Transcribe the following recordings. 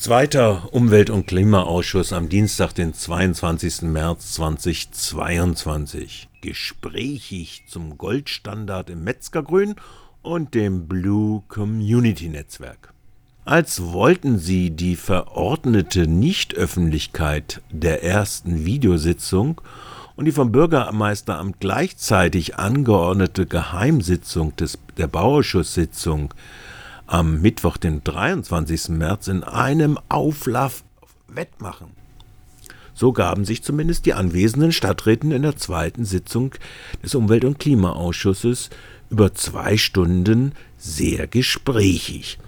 Zweiter Umwelt- und Klimaausschuss am Dienstag, den 22. März 2022. Gesprächig zum Goldstandard im Metzgergrün und dem Blue Community Netzwerk. Als wollten sie die verordnete Nichtöffentlichkeit der ersten Videositzung und die vom Bürgermeisteramt gleichzeitig angeordnete Geheimsitzung des, der Bauausschusssitzung am Mittwoch, den 23. März, in einem Auflauf wettmachen. So gaben sich zumindest die anwesenden Stadträten in der zweiten Sitzung des Umwelt- und Klimaausschusses über zwei Stunden sehr gesprächig.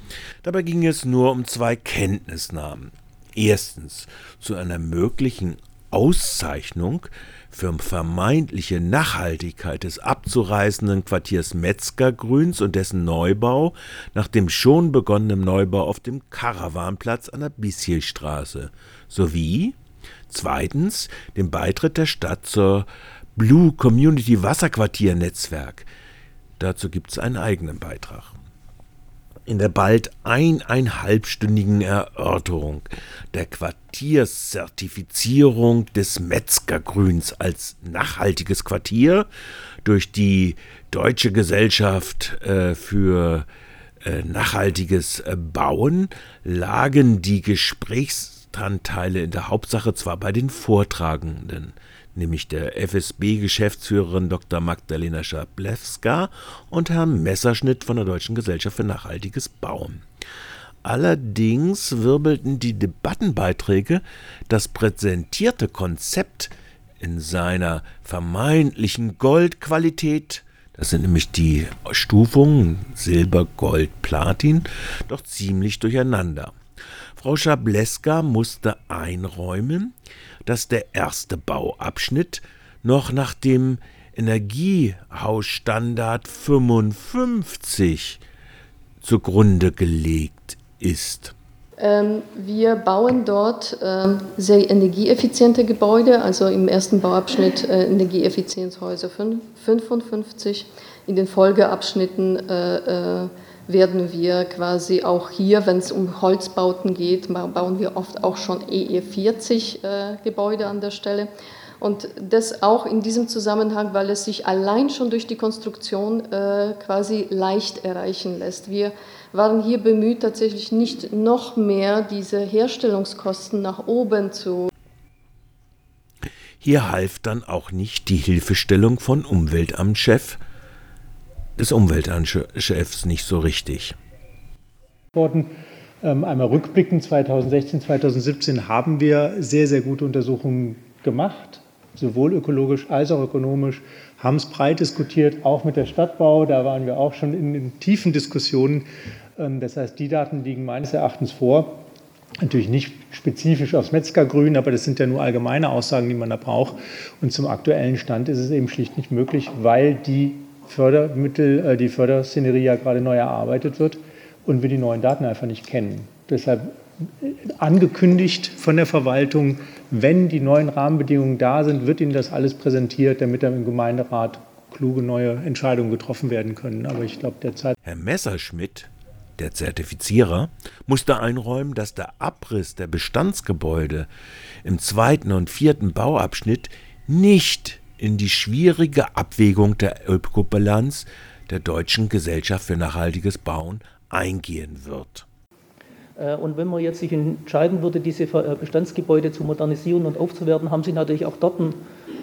Dabei ging es nur um zwei Kenntnisnahmen. Erstens zu einer möglichen Auszeichnung für vermeintliche Nachhaltigkeit des abzureißenden Quartiers Metzgergrüns und dessen Neubau nach dem schon begonnenen Neubau auf dem Karawanplatz an der Bissielstraße sowie zweitens den Beitritt der Stadt zur Blue Community Wasserquartier Netzwerk. Dazu gibt es einen eigenen Beitrag in der bald eineinhalbstündigen Erörterung der Quartierszertifizierung des Metzgergrüns als nachhaltiges Quartier durch die Deutsche Gesellschaft äh, für äh, nachhaltiges äh, Bauen lagen die Gesprächsanteile in der Hauptsache zwar bei den Vortragenden, nämlich der FSB-Geschäftsführerin Dr. Magdalena Schablewska und Herrn Messerschnitt von der Deutschen Gesellschaft für nachhaltiges Bauen. Allerdings wirbelten die Debattenbeiträge das präsentierte Konzept in seiner vermeintlichen Goldqualität, das sind nämlich die Stufungen Silber, Gold, Platin, doch ziemlich durcheinander. Frau Schableska musste einräumen, dass der erste Bauabschnitt noch nach dem Energiehausstandard 55 zugrunde gelegt ist. Ähm, wir bauen dort ähm, sehr energieeffiziente Gebäude, also im ersten Bauabschnitt äh, Energieeffizienzhäuser 55, in den Folgeabschnitten äh, äh, werden wir quasi auch hier, wenn es um Holzbauten geht, bauen wir oft auch schon EE40 äh, Gebäude an der Stelle. Und das auch in diesem Zusammenhang, weil es sich allein schon durch die Konstruktion äh, quasi leicht erreichen lässt. Wir waren hier bemüht, tatsächlich nicht noch mehr diese Herstellungskosten nach oben zu. Hier half dann auch nicht die Hilfestellung von Umweltamtschef des Umweltchefs nicht so richtig. Worden. Ähm, einmal rückblickend 2016, 2017 haben wir sehr, sehr gute Untersuchungen gemacht, sowohl ökologisch als auch ökonomisch, haben es breit diskutiert, auch mit der Stadtbau, da waren wir auch schon in, in tiefen Diskussionen. Ähm, das heißt, die Daten liegen meines Erachtens vor. Natürlich nicht spezifisch aufs Metzgergrün, aber das sind ja nur allgemeine Aussagen, die man da braucht. Und zum aktuellen Stand ist es eben schlicht nicht möglich, weil die Fördermittel, äh, die Förderszenerie ja gerade neu erarbeitet wird und wir die neuen Daten einfach nicht kennen. Deshalb äh, angekündigt von der Verwaltung, wenn die neuen Rahmenbedingungen da sind, wird Ihnen das alles präsentiert, damit dann im Gemeinderat kluge neue Entscheidungen getroffen werden können. Aber ich glaube, derzeit. Herr Messerschmidt, der Zertifizierer, musste einräumen, dass der Abriss der Bestandsgebäude im zweiten und vierten Bauabschnitt nicht in die schwierige Abwägung der Ökobilanz der Deutschen Gesellschaft für nachhaltiges Bauen eingehen wird. Äh, und wenn man jetzt sich entscheiden würde, diese äh, Bestandsgebäude zu modernisieren und aufzuwerten, haben Sie natürlich auch dort einen,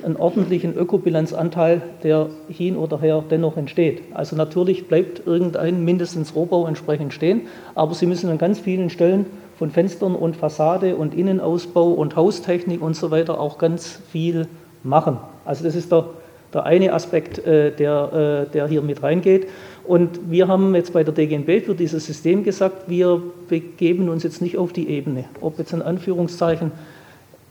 einen ordentlichen Ökobilanzanteil, der hin oder her dennoch entsteht. Also natürlich bleibt irgendein mindestens Rohbau entsprechend stehen, aber Sie müssen an ganz vielen Stellen von Fenstern und Fassade und Innenausbau und Haustechnik und so weiter auch ganz viel machen. Also das ist der, der eine Aspekt, äh, der, äh, der hier mit reingeht. Und wir haben jetzt bei der DGNB für dieses System gesagt, wir begeben uns jetzt nicht auf die Ebene, ob jetzt in Anführungszeichen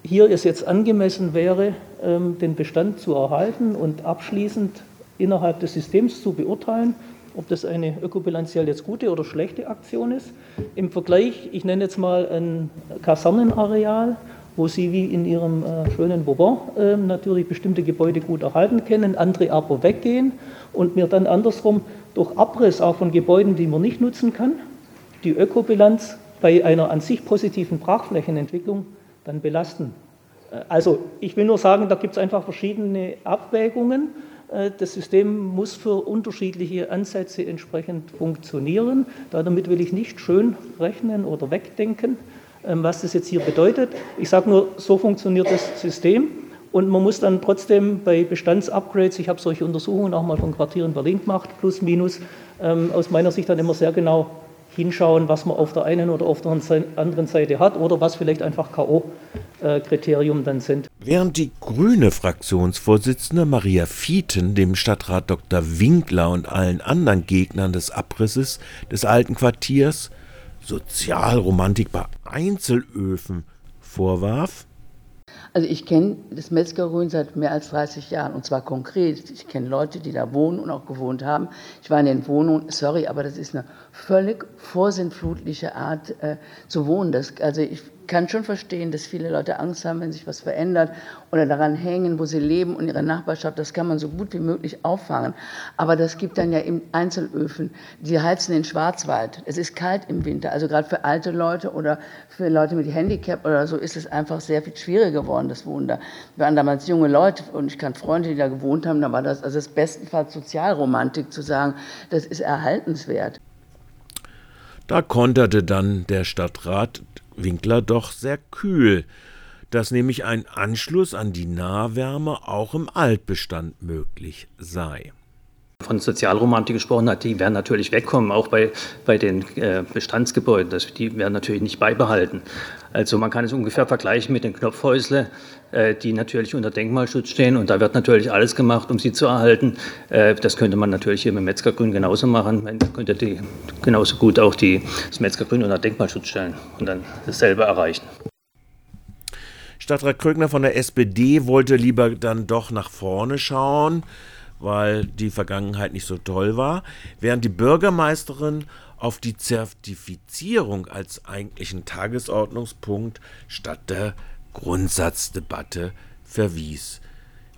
hier es jetzt angemessen wäre, ähm, den Bestand zu erhalten und abschließend innerhalb des Systems zu beurteilen, ob das eine ökobilanziell jetzt gute oder schlechte Aktion ist. Im Vergleich, ich nenne jetzt mal ein Kasernenareal wo Sie wie in Ihrem äh, schönen Bourbon äh, natürlich bestimmte Gebäude gut erhalten kennen, andere aber weggehen und mir dann andersrum durch Abriss auch von Gebäuden, die man nicht nutzen kann, die Ökobilanz bei einer an sich positiven Brachflächenentwicklung dann belasten. Äh, also ich will nur sagen, da gibt es einfach verschiedene Abwägungen. Äh, das System muss für unterschiedliche Ansätze entsprechend funktionieren. Damit will ich nicht schön rechnen oder wegdenken, was das jetzt hier bedeutet. Ich sage nur, so funktioniert das System. Und man muss dann trotzdem bei Bestandsupgrades, ich habe solche Untersuchungen auch mal von Quartieren Berlin gemacht, plus minus, ähm, aus meiner Sicht dann immer sehr genau hinschauen, was man auf der einen oder auf der anderen Seite hat oder was vielleicht einfach K.O.-Kriterium dann sind. Während die grüne Fraktionsvorsitzende Maria Fieten dem Stadtrat Dr. Winkler und allen anderen Gegnern des Abrisses des alten Quartiers Sozialromantik bei Einzelöfen vorwarf, also ich kenne das Metzgergrün seit mehr als 30 Jahren und zwar konkret. Ich kenne Leute, die da wohnen und auch gewohnt haben. Ich war in den Wohnungen, sorry, aber das ist eine völlig vorsinnflutliche Art äh, zu wohnen. Das, also ich kann schon verstehen, dass viele Leute Angst haben, wenn sich was verändert oder daran hängen, wo sie leben und ihre Nachbarschaft. Das kann man so gut wie möglich auffangen. Aber das gibt dann ja eben Einzelöfen, die heizen den Schwarzwald. Es ist kalt im Winter. Also gerade für alte Leute oder für Leute mit Handicap oder so ist es einfach sehr viel schwieriger geworden, das Wohnen da. Wir waren damals junge Leute und ich kann Freunde, die da gewohnt haben, da war das also das bestenfalls Sozialromantik zu sagen, das ist erhaltenswert. Da konterte dann der Stadtrat Winkler doch sehr kühl, dass nämlich ein Anschluss an die Nahwärme auch im Altbestand möglich sei. Von Sozialromantik gesprochen hat, die werden natürlich wegkommen, auch bei, bei den äh, Bestandsgebäuden. Das, die werden natürlich nicht beibehalten. Also man kann es ungefähr vergleichen mit den Knopfhäusle, äh, die natürlich unter Denkmalschutz stehen. Und da wird natürlich alles gemacht, um sie zu erhalten. Äh, das könnte man natürlich hier mit Metzgergrün genauso machen. Man könnte die, genauso gut auch die, das Metzgergrün unter Denkmalschutz stellen und dann dasselbe erreichen. Stadtrat Krögner von der SPD wollte lieber dann doch nach vorne schauen weil die Vergangenheit nicht so toll war, während die Bürgermeisterin auf die Zertifizierung als eigentlichen Tagesordnungspunkt statt der Grundsatzdebatte verwies.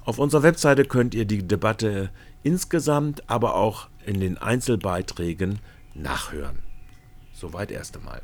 Auf unserer Webseite könnt ihr die Debatte insgesamt, aber auch in den Einzelbeiträgen nachhören. Soweit erst einmal.